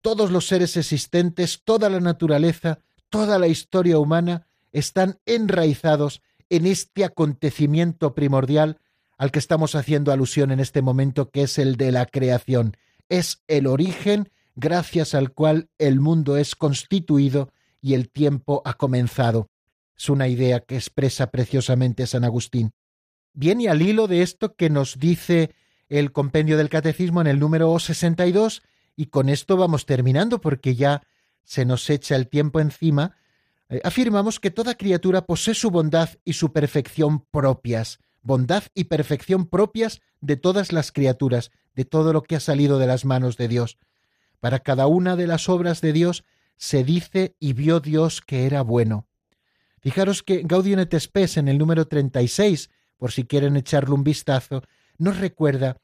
Todos los seres existentes, toda la naturaleza, toda la historia humana están enraizados en este acontecimiento primordial al que estamos haciendo alusión en este momento, que es el de la creación. Es el origen gracias al cual el mundo es constituido y el tiempo ha comenzado. Es una idea que expresa preciosamente San Agustín. Viene al hilo de esto que nos dice el compendio del catecismo en el número 62 y con esto vamos terminando porque ya se nos echa el tiempo encima, eh, afirmamos que toda criatura posee su bondad y su perfección propias, bondad y perfección propias de todas las criaturas, de todo lo que ha salido de las manos de Dios. Para cada una de las obras de Dios se dice y vio Dios que era bueno. Fijaros que Gaudium et en el número 36, por si quieren echarle un vistazo, nos recuerda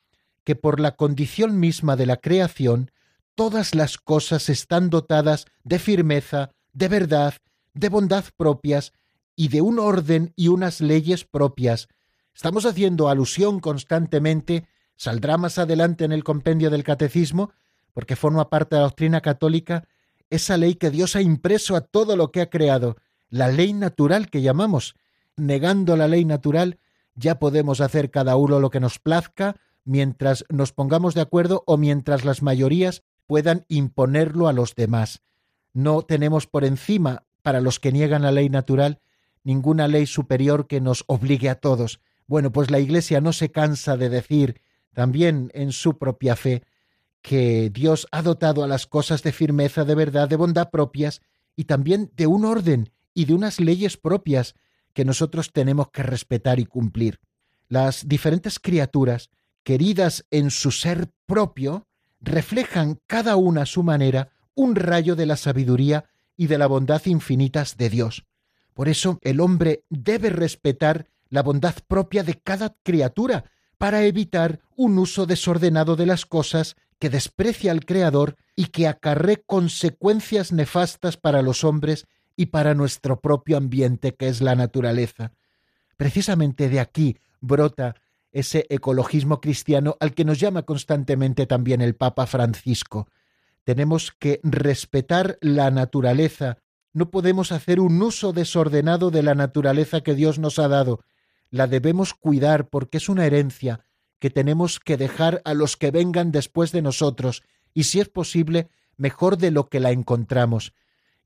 que por la condición misma de la creación, todas las cosas están dotadas de firmeza, de verdad, de bondad propias y de un orden y unas leyes propias. Estamos haciendo alusión constantemente, saldrá más adelante en el compendio del catecismo, porque forma parte de la doctrina católica, esa ley que Dios ha impreso a todo lo que ha creado, la ley natural que llamamos. Negando la ley natural, ya podemos hacer cada uno lo que nos plazca, mientras nos pongamos de acuerdo o mientras las mayorías puedan imponerlo a los demás. No tenemos por encima, para los que niegan la ley natural, ninguna ley superior que nos obligue a todos. Bueno, pues la Iglesia no se cansa de decir, también en su propia fe, que Dios ha dotado a las cosas de firmeza, de verdad, de bondad propias y también de un orden y de unas leyes propias que nosotros tenemos que respetar y cumplir. Las diferentes criaturas, queridas en su ser propio, reflejan cada una a su manera un rayo de la sabiduría y de la bondad infinitas de Dios. Por eso el hombre debe respetar la bondad propia de cada criatura para evitar un uso desordenado de las cosas que desprecia al Creador y que acarre consecuencias nefastas para los hombres y para nuestro propio ambiente que es la naturaleza. Precisamente de aquí brota ese ecologismo cristiano al que nos llama constantemente también el Papa Francisco. Tenemos que respetar la naturaleza, no podemos hacer un uso desordenado de la naturaleza que Dios nos ha dado, la debemos cuidar porque es una herencia que tenemos que dejar a los que vengan después de nosotros, y si es posible, mejor de lo que la encontramos.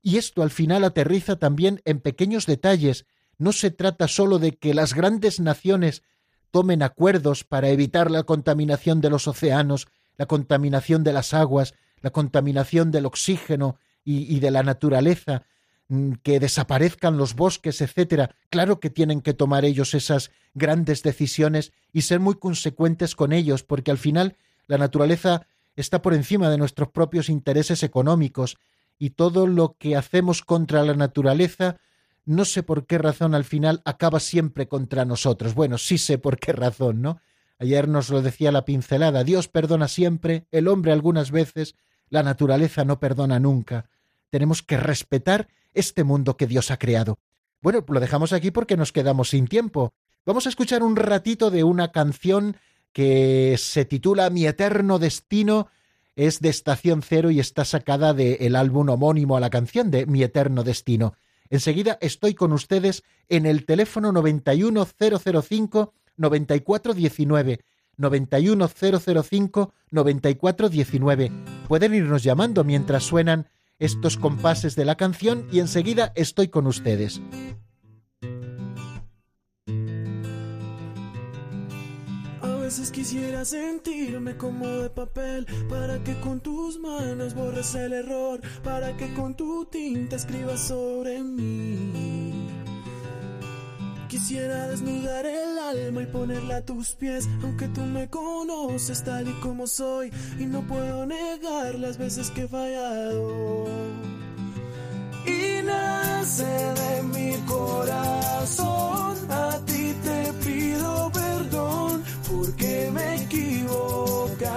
Y esto al final aterriza también en pequeños detalles. No se trata sólo de que las grandes naciones tomen acuerdos para evitar la contaminación de los océanos, la contaminación de las aguas, la contaminación del oxígeno y, de la naturaleza, mm, que desaparezcan los bosques, etcétera. Claro que tienen que tomar ellos esas grandes decisiones y ser muy consecuentes con ellos, porque al final la naturaleza está por encima de nuestros propios intereses económicos y todo lo que hacemos contra la naturaleza no sé por qué razón al final acaba siempre contra nosotros. Bueno, sí sé por qué razón, ¿no? Ayer nos lo decía la pincelada, Dios perdona siempre, el hombre algunas veces, la naturaleza no perdona nunca. Tenemos que respetar este mundo que Dios ha creado. Bueno, lo dejamos aquí porque nos quedamos sin tiempo. Vamos a escuchar un ratito de una canción que se titula Mi eterno destino, es de Estación Cero y está sacada del álbum homónimo a la canción de Mi eterno destino. Enseguida estoy con ustedes en el teléfono 91005 9419 91005 9419. Pueden irnos llamando mientras suenan estos compases de la canción y enseguida estoy con ustedes. Quisiera sentirme como de papel para que con tus manos borres el error, para que con tu tinta escribas sobre mí. Quisiera desnudar el alma y ponerla a tus pies, aunque tú me conoces tal y como soy y no puedo negar las veces que he fallado. Y nace de mi corazón, a ti te pido perdón porque me he equivocado.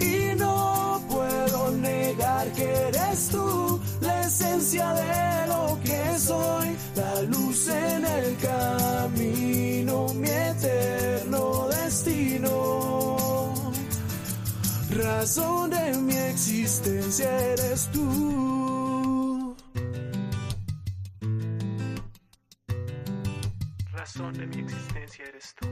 Y no puedo negar que eres tú la esencia de lo que soy, la luz en el camino, mi eterno destino. Razón de mi existencia eres tú. Razón de mi existencia eres tú.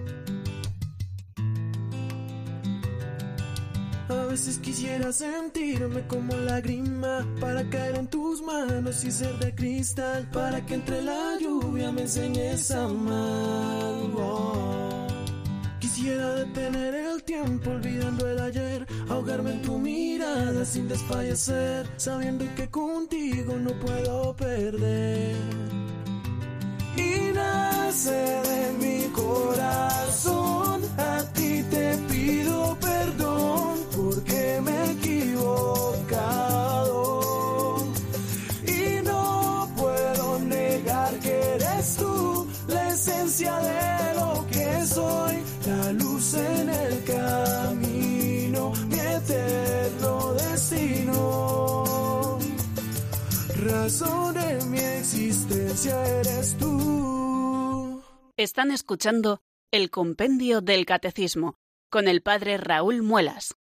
A veces quisiera sentirme como lágrima para caer en tus manos y ser de cristal para que entre la lluvia me enseñes a amar. Oh. Quisiera detener el tiempo olvidando el ayer, ahogarme en tu mirada sin desfallecer, sabiendo que contigo no puedo perder. Y nace de mi corazón, a ti te pido perdón porque me he equivocado. Y no puedo negar que eres tú la esencia de lo que soy, la luz en el Razón de mi existencia eres tú. Están escuchando el Compendio del Catecismo con el Padre Raúl Muelas.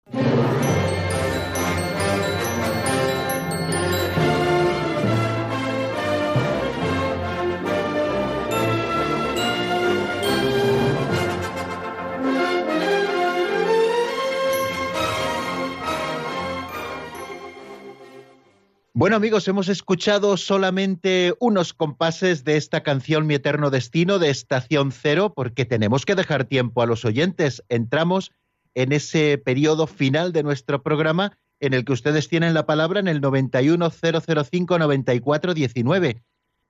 Bueno amigos, hemos escuchado solamente unos compases de esta canción Mi Eterno Destino de Estación Cero porque tenemos que dejar tiempo a los oyentes. Entramos en ese periodo final de nuestro programa en el que ustedes tienen la palabra en el 910059419.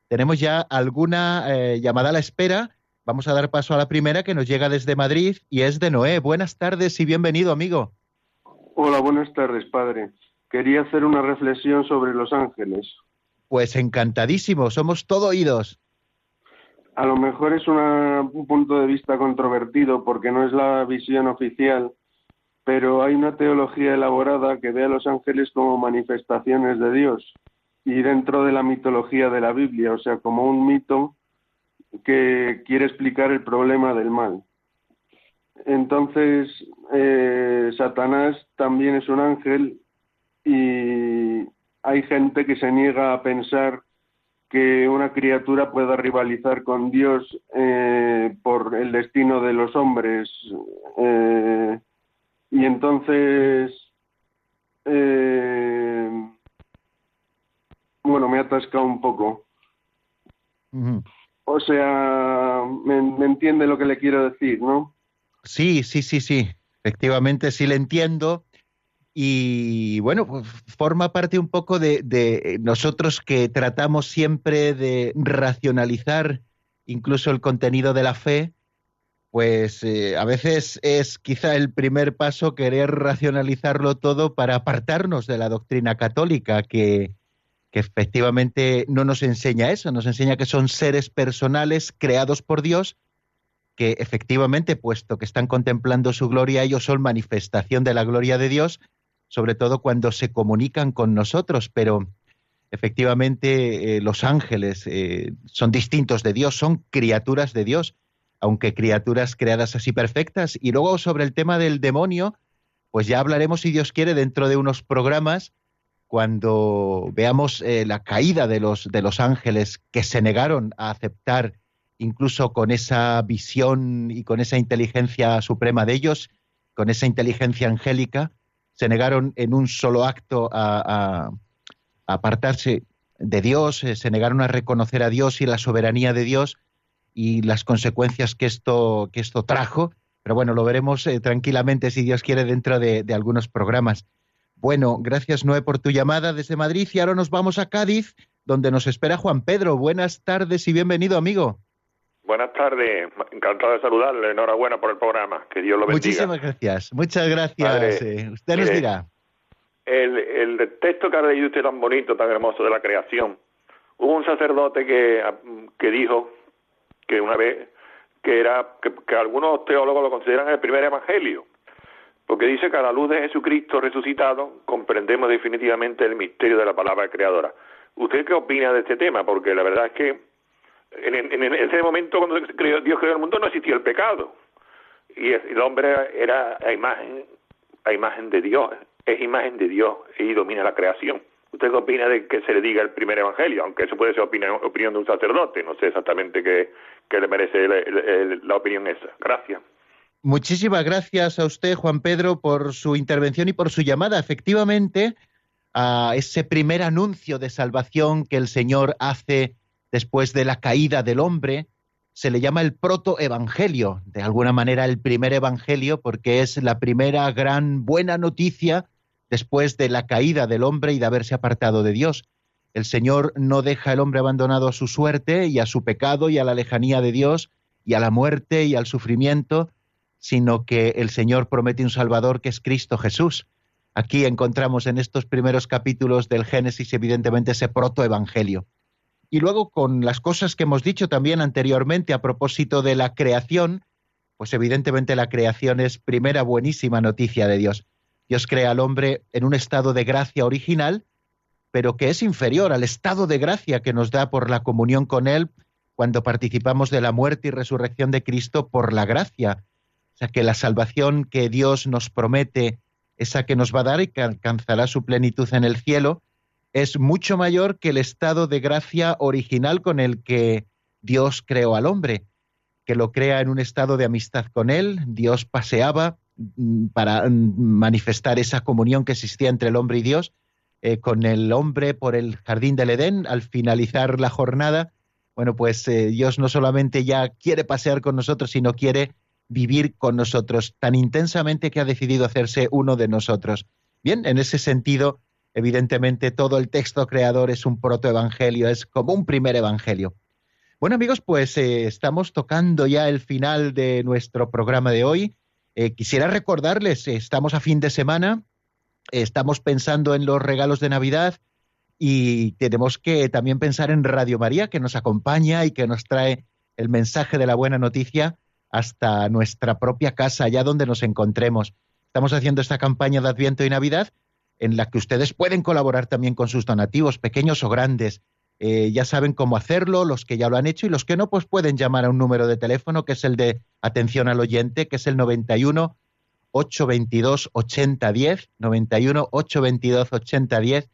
Tenemos ya alguna eh, llamada a la espera. Vamos a dar paso a la primera que nos llega desde Madrid y es de Noé. Buenas tardes y bienvenido, amigo. Hola, buenas tardes, padre quería hacer una reflexión sobre los ángeles. Pues encantadísimo, somos todo oídos. A lo mejor es un punto de vista controvertido porque no es la visión oficial, pero hay una teología elaborada que ve a los ángeles como manifestaciones de Dios y dentro de la mitología de la Biblia, o sea, como un mito que quiere explicar el problema del mal. Entonces, eh, Satanás también es un ángel y hay gente que se niega a pensar que una criatura pueda rivalizar con Dios eh, por el destino de los hombres. Eh, y entonces, eh, bueno, me ha atascado un poco. O sea, me, entiende lo que le quiero decir, ¿no? Sí, sí, sí, sí. Efectivamente, sí le entiendo. Y bueno, pues forma parte un poco de, nosotros que tratamos siempre de racionalizar incluso el contenido de la fe, pues eh, a veces es quizá el primer paso querer racionalizarlo todo para apartarnos de la doctrina católica, que, que efectivamente no nos enseña eso, nos enseña que son seres personales creados por Dios, que efectivamente, puesto que están contemplando su gloria, ellos son manifestación de la gloria de Dios, sobre todo cuando se comunican con nosotros, pero efectivamente eh, los ángeles eh, son distintos de Dios, son criaturas de Dios, aunque criaturas creadas así perfectas. Y luego sobre el tema del demonio, pues ya hablaremos, si Dios quiere, dentro de unos programas, cuando veamos eh, la caída de los, de los ángeles que se negaron a aceptar, incluso con esa visión y con esa inteligencia suprema de ellos, con esa inteligencia angélica, se negaron en un solo acto a, apartarse de Dios, eh, se negaron a reconocer a Dios y la soberanía de Dios, y las consecuencias que esto, que esto trajo. Pero bueno, lo veremos eh, tranquilamente, si Dios quiere, dentro de, algunos programas. Bueno, gracias Noé por tu llamada desde Madrid y ahora nos vamos a Cádiz, donde nos espera Juan Pedro. Buenas tardes y bienvenido, amigo. Buenas tardes, encantado de saludarle, enhorabuena por el programa, que Dios lo bendiga. Muchísimas gracias, muchas gracias. Eh, usted nos dirá. El, el texto que ha leído usted tan bonito, tan hermoso de la creación, hubo un sacerdote que, que dijo que una vez que era que, algunos teólogos lo consideran el primer evangelio, porque dice que a la luz de Jesucristo resucitado comprendemos definitivamente el misterio de la palabra creadora. ¿Usted qué opina de este tema? Porque la verdad es que en, ese momento cuando Dios creó el mundo no existía el pecado y el hombre era a imagen a imagen de Dios, es imagen de Dios y domina la creación. ¿Usted qué opina de que se le diga el primer evangelio? Aunque eso puede ser opinión, opinión de un sacerdote, no sé exactamente qué, le merece la opinión esa. Gracias. Muchísimas gracias a usted, Juan Pedro, por su intervención y por su llamada. Efectivamente, a ese primer anuncio de salvación que el Señor hace después de la caída del hombre, se le llama el protoevangelio, de alguna manera el primer evangelio, porque es la primera gran buena noticia después de la caída del hombre y de haberse apartado de Dios. El Señor no deja al hombre abandonado a su suerte y a su pecado y a la lejanía de Dios y a la muerte y al sufrimiento, sino que el Señor promete un Salvador que es Cristo Jesús. Aquí encontramos en estos primeros capítulos del Génesis evidentemente ese protoevangelio. Y luego con las cosas que hemos dicho también anteriormente a propósito de la creación, pues evidentemente la creación es primera buenísima noticia de Dios. Dios crea al hombre en un estado de gracia original, pero que es inferior al estado de gracia que nos da por la comunión con Él cuando participamos de la muerte y resurrección de Cristo por la gracia. O sea, que la salvación que Dios nos promete, esa que nos va a dar y que alcanzará su plenitud en el cielo, es mucho mayor que el estado de gracia original con el que Dios creó al hombre, que lo crea en un estado de amistad con Él, Dios paseaba, Mm, para mm, manifestar esa comunión que existía entre el hombre y Dios, eh, con el hombre por el jardín del Edén, al finalizar la jornada, bueno, pues eh, Dios no solamente ya quiere pasear con nosotros, sino quiere vivir con nosotros tan intensamente que ha decidido hacerse uno de nosotros. Bien, en ese sentido, evidentemente todo el texto creador es un protoevangelio, es como un primer evangelio. Bueno amigos, pues eh, estamos tocando ya el final de nuestro programa de hoy. Eh, quisiera recordarles, estamos a fin de semana, estamos pensando en los regalos de Navidad y tenemos que también pensar en Radio María, que nos acompaña y que nos trae el mensaje de la buena noticia hasta nuestra propia casa, allá donde nos encontremos. Estamos haciendo esta campaña de Adviento y Navidad en la que ustedes pueden colaborar también con sus donativos, pequeños o grandes. Eh, ya saben cómo hacerlo, los que ya lo han hecho y los que no, pues pueden llamar a un número de teléfono que es el de atención al oyente, que es el 91 822 8010, 91 822 8010,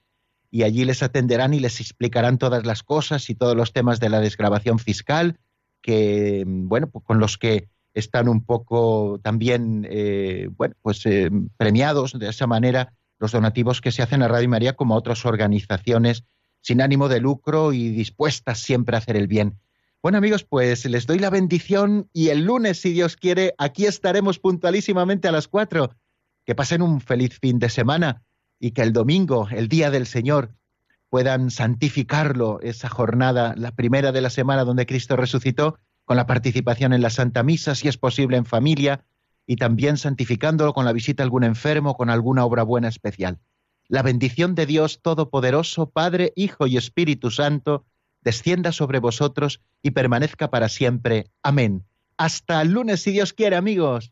y allí les atenderán y les explicarán todas las cosas y todos los temas de la desgrabación fiscal, que, bueno, pues con los que están un poco también, eh, bueno, pues eh, premiados de esa manera los donativos que se hacen a Radio María como a otras organizaciones sin ánimo de lucro y dispuestas siempre a hacer el bien. Bueno amigos, pues les doy la bendición y el lunes, si Dios quiere, aquí estaremos puntualísimamente a las cuatro. Que pasen un feliz fin de semana y que el domingo, el día del Señor, puedan santificarlo, esa jornada, la primera de la semana donde Cristo resucitó, con la participación en la Santa Misa, si es posible en familia, y también santificándolo con la visita a algún enfermo, con alguna obra buena especial. La bendición de Dios Todopoderoso, Padre, Hijo y Espíritu Santo, descienda sobre vosotros y permanezca para siempre. Amén. Hasta el lunes, si Dios quiere, amigos.